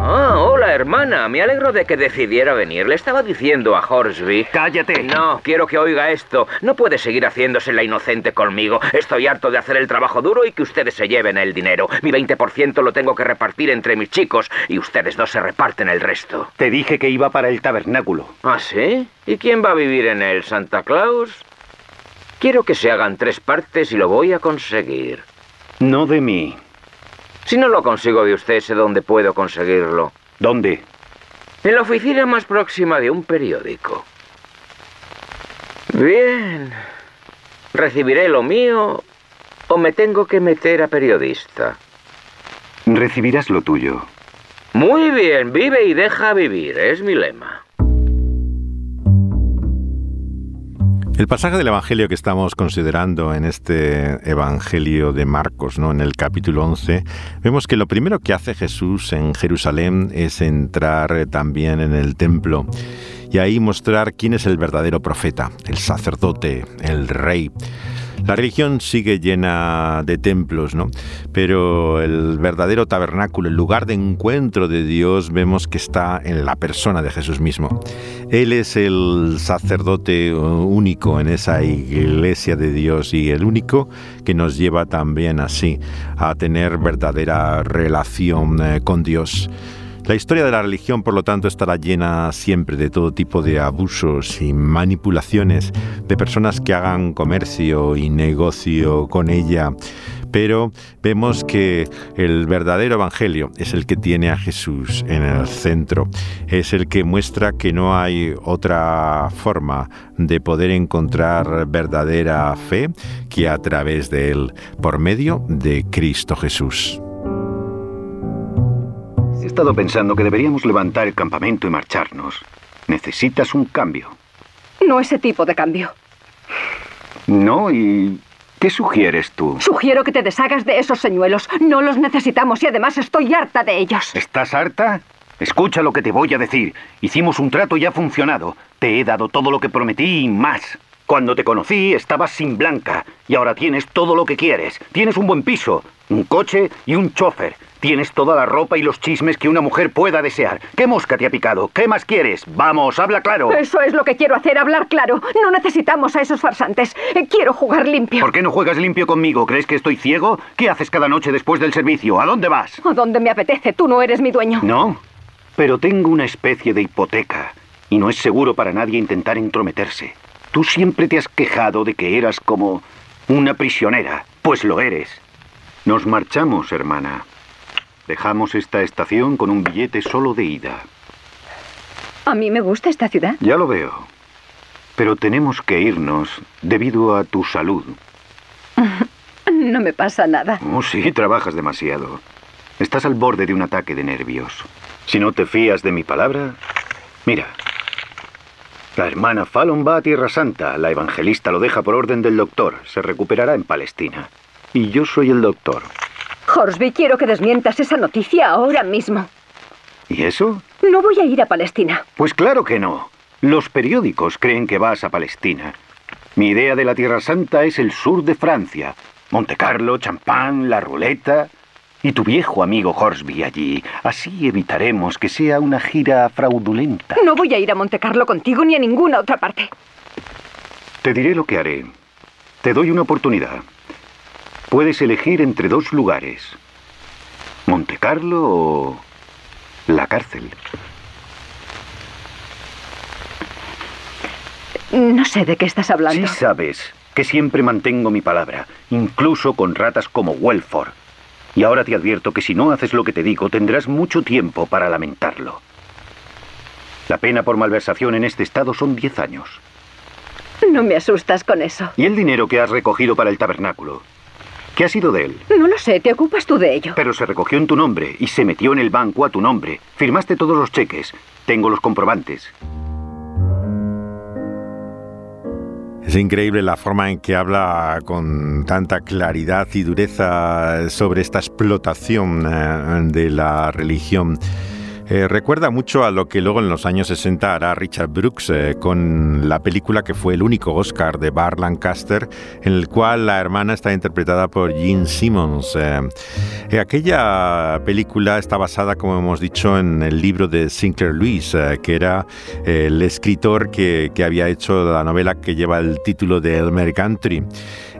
E: Ah, hola hermana, me alegro de que decidiera venir. Le estaba diciendo a Horsby.
J: ¡Cállate!
E: No, quiero que oiga esto. No puede seguir haciéndose la inocente conmigo. Estoy harto de hacer el trabajo duro y que ustedes se lleven el dinero. Mi 20% lo tengo que repartir entre mis chicos y ustedes dos se reparten el resto.
J: Te dije que iba para el tabernáculo.
E: ¿Ah, sí? ¿Y quién va a vivir en él? ¿Santa Claus? Quiero que se hagan tres partes y lo voy a conseguir.
J: No de mí.
E: Si no lo consigo de usted, sé dónde puedo conseguirlo.
J: ¿Dónde?
E: En la oficina más próxima de un periódico. Bien. ¿Recibiré lo mío o me tengo que meter a periodista?
J: Recibirás lo tuyo.
E: Muy bien, vive y deja vivir, es mi lema.
B: El pasaje del Evangelio que estamos considerando en este Evangelio de Marcos, ¿no? en el capítulo 11, vemos que lo primero que hace Jesús en Jerusalén es entrar también en el templo y ahí mostrar quién es el verdadero profeta, el sacerdote, el rey. La religión sigue llena de templos, ¿no? Pero el verdadero tabernáculo, el lugar de encuentro de Dios, vemos que está en la persona de Jesús mismo. Él es el sacerdote único en esa iglesia de Dios y el único que nos lleva también así a tener verdadera relación eh, con Dios. La historia de la religión, por lo tanto, estará llena siempre de todo tipo de abusos y manipulaciones de personas que hagan comercio y negocio con ella pero vemos que el verdadero Evangelio es el que tiene a Jesús en el centro, es el que muestra que no hay otra forma de poder encontrar verdadera fe que a través de él, por medio de Cristo Jesús.
J: He estado pensando que deberíamos levantar el campamento y marcharnos. Necesitas un cambio.
F: No ese tipo de cambio.
J: No, y ¿Qué sugieres tú?
F: Sugiero que te deshagas de esos señuelos. No los necesitamos y además estoy harta de ellos.
J: ¿Estás harta? Escucha lo que te voy a decir. Hicimos un trato y ha funcionado. Te he dado todo lo que prometí y más. Cuando te conocí estabas sin blanca y ahora tienes todo lo que quieres. Tienes un buen piso, un coche y un chofer. Tienes toda la ropa y los chismes que una mujer pueda desear. ¿Qué mosca te ha picado? ¿Qué más quieres? Vamos, habla claro.
F: Eso es lo que quiero hacer, hablar claro. No necesitamos a esos farsantes. Eh, quiero jugar limpio.
J: ¿Por qué no juegas limpio conmigo? ¿Crees que estoy ciego? ¿Qué haces cada noche después del servicio? ¿A dónde vas?
F: A donde me apetece. Tú no eres mi dueño.
J: No, pero tengo una especie de hipoteca y no es seguro para nadie intentar entrometerse. Tú siempre te has quejado de que eras como una prisionera. Pues lo eres. Nos marchamos, hermana. Dejamos esta estación con un billete solo de ida.
F: A mí me gusta esta ciudad.
J: Ya lo veo. Pero tenemos que irnos debido a tu salud.
F: No me pasa nada.
J: Oh, sí, trabajas demasiado. Estás al borde de un ataque de nervios. Si no te fías de mi palabra, mira, la hermana Fallon va a Tierra Santa. La evangelista lo deja por orden del doctor. Se recuperará en Palestina. Y yo soy el doctor.
F: Horsby, quiero que desmientas esa noticia ahora mismo.
J: ¿Y eso?
F: No voy a ir a Palestina.
J: Pues claro que no. Los periódicos creen que vas a Palestina. Mi idea de la Tierra Santa es el sur de Francia. Monte Carlo, champán, la ruleta y tu viejo amigo Horsby allí. Así evitaremos que sea una gira fraudulenta.
F: No voy a ir a Montecarlo contigo ni a ninguna otra parte.
J: Te diré lo que haré. Te doy una oportunidad. Puedes elegir entre dos lugares. Montecarlo o la cárcel.
F: No sé de qué estás hablando.
J: Sí sabes que siempre mantengo mi palabra, incluso con ratas como Welford. Y ahora te advierto que si no haces lo que te digo, tendrás mucho tiempo para lamentarlo. La pena por malversación en este estado son 10 años.
F: No me asustas con eso.
J: ¿Y el dinero que has recogido para el tabernáculo? ¿Qué ha sido de él?
F: No lo sé, te ocupas tú de ello.
J: Pero se recogió en tu nombre y se metió en el banco a tu nombre. Firmaste todos los cheques. Tengo los comprobantes.
B: Es increíble la forma en que habla con tanta claridad y dureza sobre esta explotación eh, de la religión. Eh, recuerda mucho a lo que luego en los años 60 hará Richard Brooks eh, con la película que fue el único Oscar de Bar Lancaster, en el cual la hermana está interpretada por Gene Simmons. Eh, aquella película está basada, como hemos dicho, en el libro de Sinclair Lewis, que era el escritor que, que había hecho la novela que lleva el título de Elmer Country.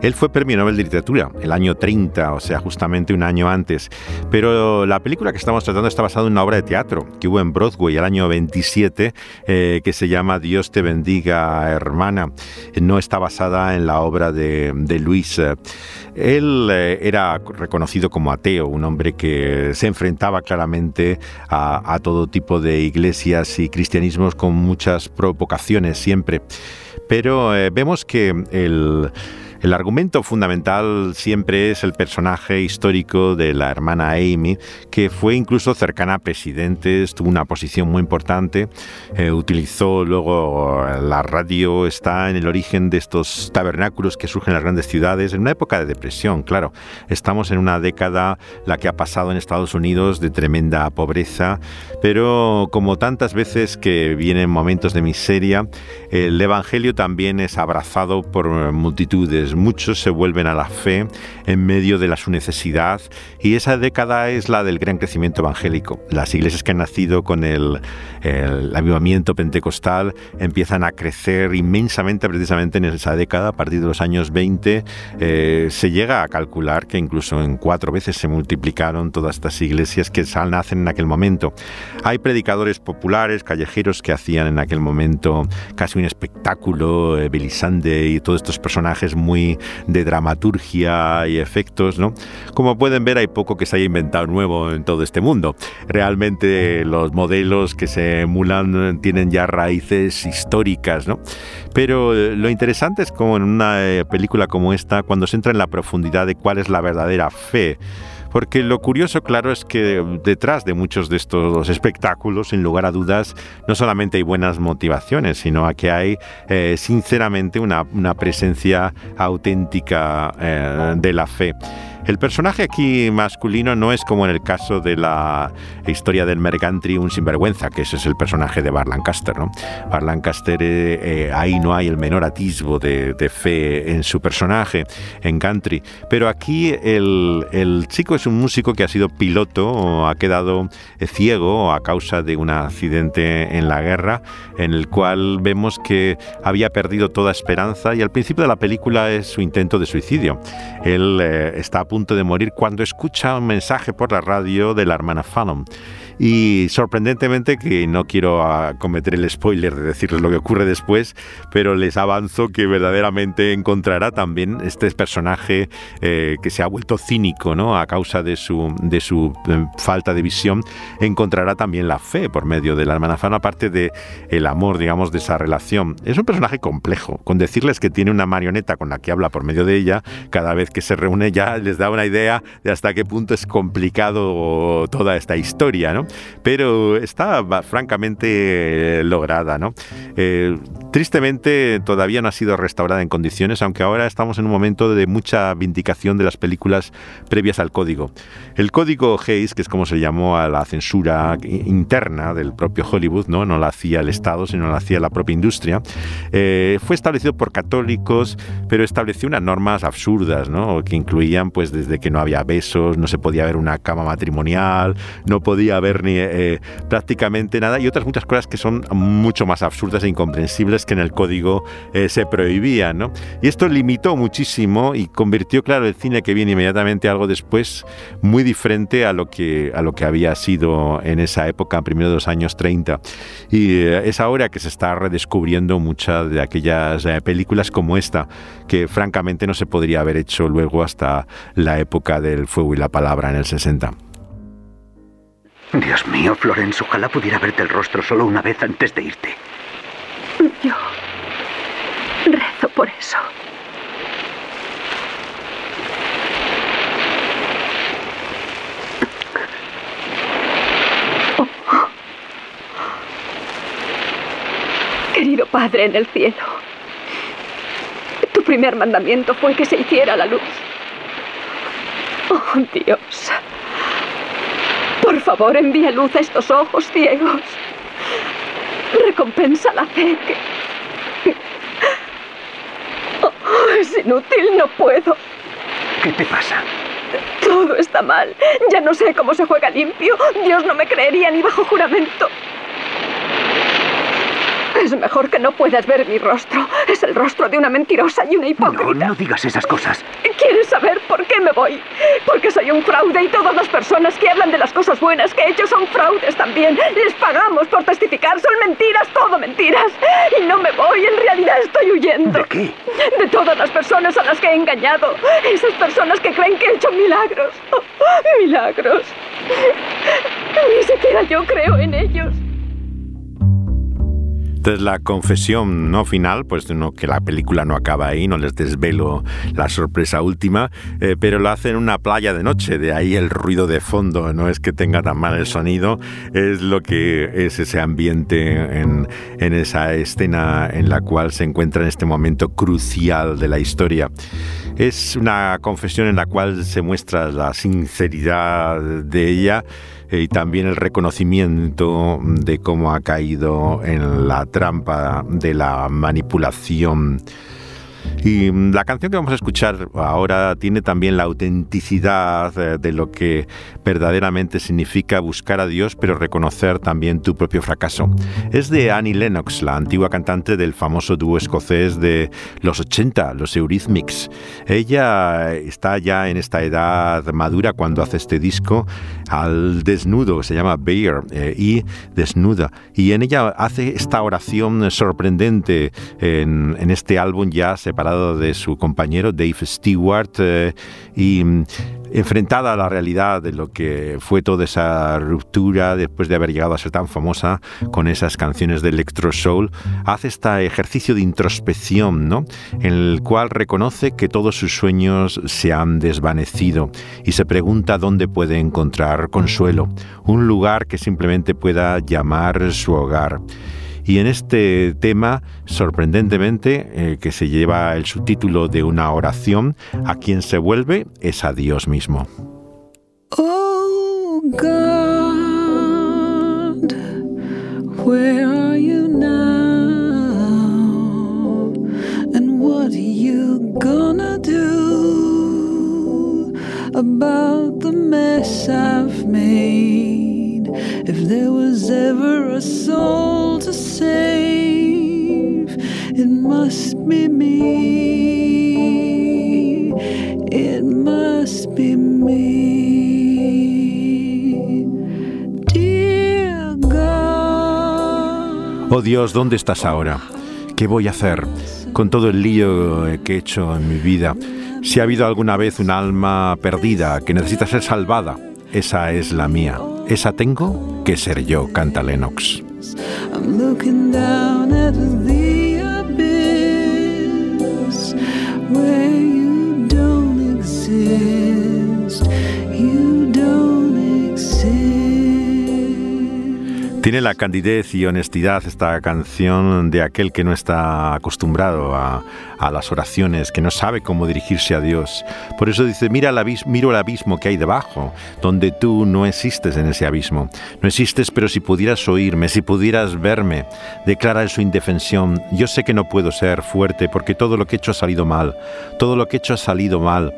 B: Él fue premio Nobel de Literatura el año 30, o sea, justamente un año antes. Pero la película que estamos tratando está basada en una obra de teatro que hubo en Broadway el año 27, eh, que se llama Dios te bendiga, hermana. No está basada en la obra de, Luis. Él eh, era reconocido como ateo, un hombre que se enfrentaba claramente a, a todo tipo de iglesias y cristianismos con muchas provocaciones siempre. Pero eh, vemos que el el argumento fundamental siempre es el personaje histórico de la hermana Amy, que fue incluso cercana a presidentes, tuvo una posición muy importante, eh, utilizó luego la radio, está en el origen de estos tabernáculos que surgen en las grandes ciudades, en una época de depresión, claro. Estamos en una década, la que ha pasado en Estados Unidos, de tremenda pobreza, pero como tantas veces que vienen momentos de miseria, el Evangelio también es abrazado por multitudes muchos se vuelven a la fe en medio de la su necesidad y esa década es la del gran crecimiento evangélico. Las iglesias que han nacido con el avivamiento pentecostal empiezan a crecer inmensamente precisamente en esa década, a partir de los años 20, eh, se llega a calcular que incluso en cuatro veces se multiplicaron todas estas iglesias que nacen en aquel momento. Hay predicadores populares, callejeros, que hacían en aquel momento casi un espectáculo, eh, y todos estos personajes muy de dramaturgia y efectos, ¿no? Como pueden ver, hay poco que se haya inventado nuevo en todo este mundo. Realmente los modelos que se emulan tienen ya raíces históricas, ¿no? Pero eh, lo interesante es como en una eh, película como esta, cuando se entra en la profundidad de cuál es la verdadera fe, porque lo curioso, claro, es que detrás de muchos de estos espectáculos, sin lugar a dudas, no solamente hay buenas motivaciones, sino que hay, eh, sinceramente, una, presencia auténtica de la fe. El personaje aquí masculino no es como en el caso de la historia del Mercantry, un sinvergüenza, que ese es el personaje de Bar Lancaster. ¿no? Bar eh, eh, ahí no hay el menor atisbo de, fe en su personaje, en Country. Pero aquí el, chico es un músico que ha sido piloto o ha quedado eh, ciego a causa de un accidente en la guerra, en el cual vemos que había perdido toda esperanza y al principio de la película es su intento de suicidio. Él está a punto de morir cuando escucha un mensaje por la radio de la hermana Fallon. Y sorprendentemente, que no quiero ah, cometer el spoiler de decirles lo que ocurre después, pero les avanzo que verdaderamente encontrará también este personaje eh, que se ha vuelto cínico ¿no? a causa de su, de su eh, falta de visión, encontrará también la fe por medio de la hermana Fallon, aparte de el amor, digamos, de esa relación. Es un personaje complejo. Con decirles que tiene una marioneta con la que habla por medio de ella, cada vez que se reúne ya les da una idea de hasta qué punto es complicado toda esta historia, ¿no? Pero está francamente eh, lograda, ¿no? Eh, tristemente todavía no ha sido restaurada en condiciones, aunque ahora estamos en un momento de mucha vindicación de las películas previas al código. El código Hayes, que es como se llamó a la censura interna del propio Hollywood, no, no la hacía el Estado, sino la hacía la propia industria, eh, fue establecido por católicos, pero estableció unas normas absurdas, ¿no? que incluían pues desde que no había besos, no se podía ver una cama matrimonial, no podía haber ni eh, prácticamente nada y otras muchas cosas que son mucho más absurdas e incomprensibles que en el código eh, se prohibían. ¿no? Y esto limitó muchísimo y convirtió, claro, el cine que viene inmediatamente algo después muy diferente a lo que, a lo que había sido en esa época, primero de los años 30. Y eh, es ahora que se está redescubriendo muchas de aquellas películas como esta, que francamente no se podría haber hecho luego hasta la época del fuego y la palabra en el 60.
J: Dios mío, Florence, ojalá pudiera verte el rostro solo una vez antes de irte.
F: Yo rezo por eso. Querido Padre en el cielo, tu primer mandamiento fue que se hiciera la luz. Oh, Dios. Por favor, envía luz a estos ojos ciegos. Recompensa la fe oh, es inútil, no puedo.
J: ¿Qué te pasa?
F: Todo está mal. Ya no sé cómo se juega limpio. Dios no me creería ni bajo juramento. Es mejor que no puedas ver mi rostro. Es el rostro de una mentirosa y una hipócrita.
J: No, no digas esas cosas.
F: ¿Quieres saber por qué me voy? Porque soy un fraude y todas las personas que hablan de las cosas buenas que he hecho son fraudes también. Les pagamos por testificar, son mentiras, todo mentiras. Y no me voy, en realidad estoy huyendo.
J: ¿De qué?
F: De todas las personas a las que he engañado. Esas personas que creen que he hecho milagros. milagros. Ni siquiera yo creo en ellos.
B: Entonces la confesión no final, pues no, que la película no acaba ahí, no les desvelo la sorpresa última, eh, pero lo hace en una playa de noche, de ahí el ruido de fondo, no es que tenga tan mal el sonido, es lo que es ese ambiente en, en esa escena en la cual se encuentra en este momento crucial de la historia. Es una confesión en la cual se muestra la sinceridad de ella, y también el reconocimiento de cómo ha caído en la trampa de la manipulación Y mm, la canción que vamos a escuchar ahora tiene también la autenticidad eh, de lo que verdaderamente significa buscar a Dios, pero reconocer también tu propio fracaso. Es de Annie Lennox, la antigua cantante del famoso dúo escocés de los 80, los Eurythmics. Ella está ya en esta edad madura cuando hace este disco al desnudo, se llama Bear, eh, y desnuda. Y en ella hace esta oración sorprendente en, en este álbum ya separado de su compañero Dave Stewart eh, y mm, enfrentada a la realidad de lo que fue toda esa ruptura después de haber llegado a ser tan famosa con esas canciones de electro soul, hace este ejercicio de introspección, ¿no? En el cual reconoce que todos sus sueños se han desvanecido y se pregunta dónde puede encontrar consuelo, un lugar que simplemente pueda llamar su hogar. Y en este tema, sorprendentemente, eh, que se lleva el subtítulo de una oración, a quien se vuelve es a Dios mismo.
M: Oh God, where are you now? And what are you gonna do about the mess I've made? If there was ever a soul to save, it must be me. It must be me.
B: Oh Dios, ¿dónde estás ahora? ¿Qué voy a hacer con todo el lío que he hecho en mi vida? Si ha habido alguna vez un alma perdida que necesita ser salvada, esa es la mía. Esa tengo que ser yo, canta Lennox.
M: I'm looking down at the abyss where you don't exist. You don't exist.
B: Tiene la candidez y honestidad esta canción de aquel que no está acostumbrado a, a las oraciones, que no sabe cómo dirigirse a Dios. Por eso dice, mira el abismo, miro el abismo que hay debajo, donde tú no existes en ese abismo. No existes, pero si pudieras oírme, si pudieras verme, declara en su indefensión, yo sé que no puedo ser fuerte porque todo lo que he hecho ha salido mal, todo lo que he hecho ha salido mal.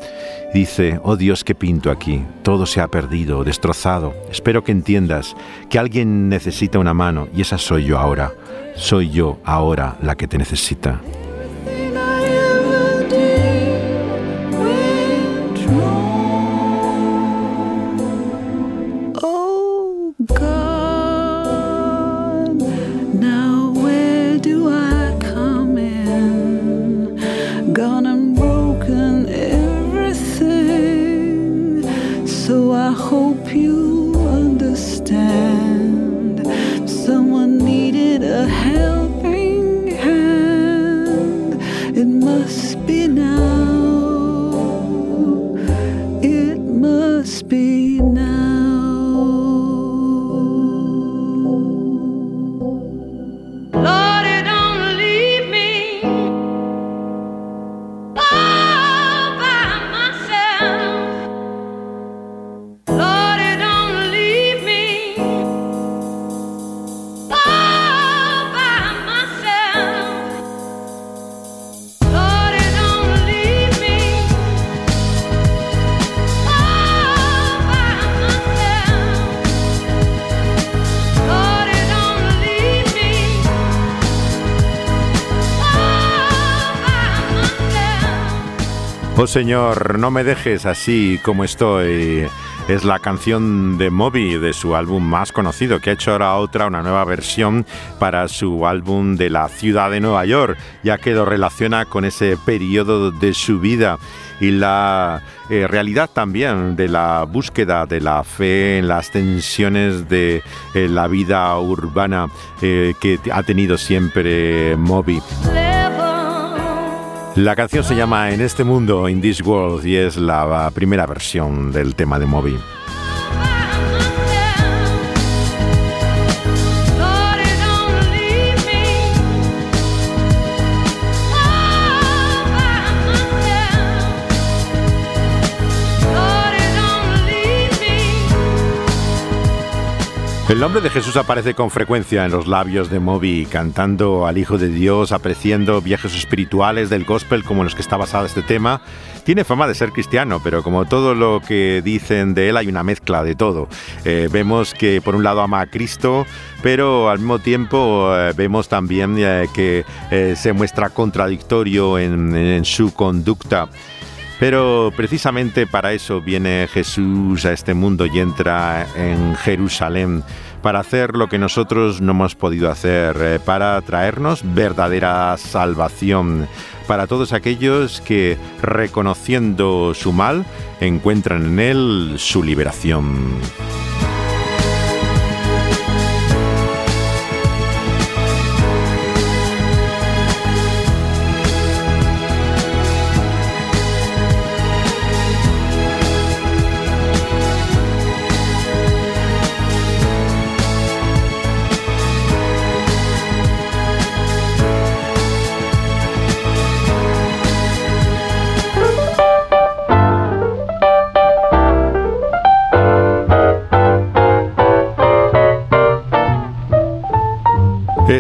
B: Dice, oh Dios, ¿qué pinto aquí? Todo se ha perdido, destrozado. Espero que entiendas que alguien necesita una mano y esa soy yo ahora. Soy yo ahora la que te necesita.
M: Be now. It must be
B: Señor, no me dejes así como estoy. Es la canción de Moby de su álbum más conocido, que ha hecho ahora otra, una nueva versión para su álbum de la ciudad de Nueva York, ya que lo relaciona con ese periodo de su vida y la eh, realidad también de la búsqueda de la fe en las tensiones de eh, la vida urbana eh, que ha tenido siempre Moby. La canción se llama En este mundo, In This World, y es la primera versión del tema de Moby. El nombre de Jesús aparece con frecuencia en los labios de Moby, cantando al Hijo de Dios, apreciando viajes espirituales del gospel como en los que está basado este tema. Tiene fama de ser cristiano, pero como todo lo que dicen de él hay una mezcla de todo. Eh, vemos que por un lado ama a Cristo, pero al mismo tiempo eh, vemos también eh, que se muestra contradictorio en su conducta. Pero precisamente para eso viene Jesús a este mundo y entra en Jerusalén, para hacer lo que nosotros no hemos podido hacer, eh, para traernos verdadera salvación, para todos aquellos que, reconociendo su mal, encuentran en él su liberación.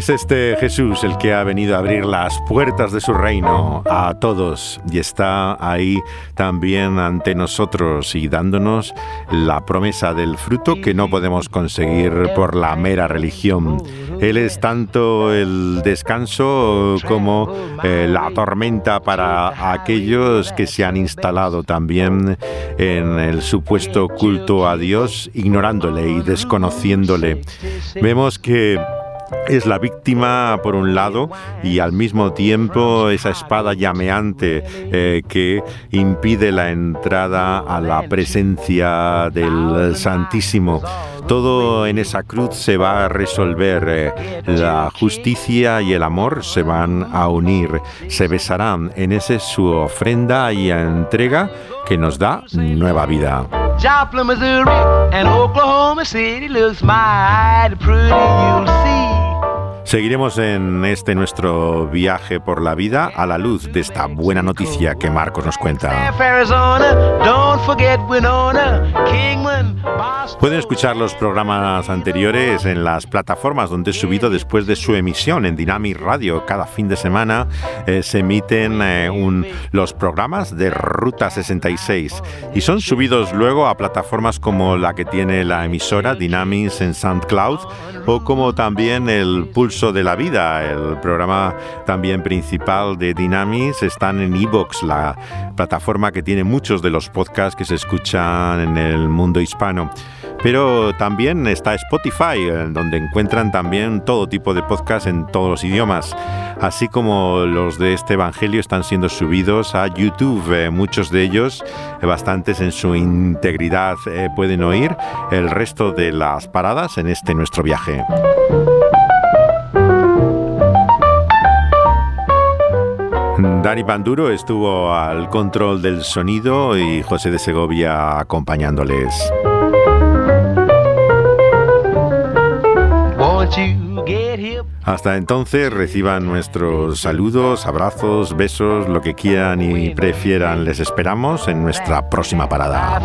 B: Es este Jesús el que ha venido a abrir las puertas de su reino a todos y está ahí también ante nosotros y dándonos la promesa del fruto que no podemos conseguir por la mera religión. Él es tanto el descanso como eh, la tormenta para aquellos que se han instalado también en el supuesto culto a Dios, ignorándole y desconociéndole. Vemos que es la víctima por un lado y al mismo tiempo esa espada llameante eh, que impide la entrada a la presencia del Santísimo. Todo en esa cruz se va a resolver. eh, la justicia y el amor se van a unir, se besarán. En ese su ofrenda y entrega que nos da nueva vida.
A: Joplin, Missouri, Oklahoma City.
B: Seguiremos en este nuestro viaje por la vida a la luz de esta buena noticia que Marcos nos cuenta. Pueden escuchar los programas anteriores en las plataformas donde he subido después de su emisión en Dynamic Radio. Cada fin de semana eh, se emiten eh, un- los programas de Ruta 66 y son subidos luego a plataformas como la que tiene la emisora Dynamics en SoundCloud o como también el Pulso de la Vida, el programa también principal de Dynamics, están en Evox, la plataforma que tiene muchos de los podcasts que se escuchan en el mundo hispano. Pero también está Spotify, donde encuentran también todo tipo de podcasts en todos los idiomas. Así como los de este Evangelio están siendo subidos a YouTube, eh, muchos de ellos, eh, bastantes en su integridad, eh, pueden oír el resto de las paradas en este nuestro viaje. Dani Panduro estuvo al control del sonido y José de Segovia acompañándoles. Hasta entonces reciban nuestros saludos, abrazos, besos, lo que quieran y prefieran. Les esperamos en nuestra próxima parada.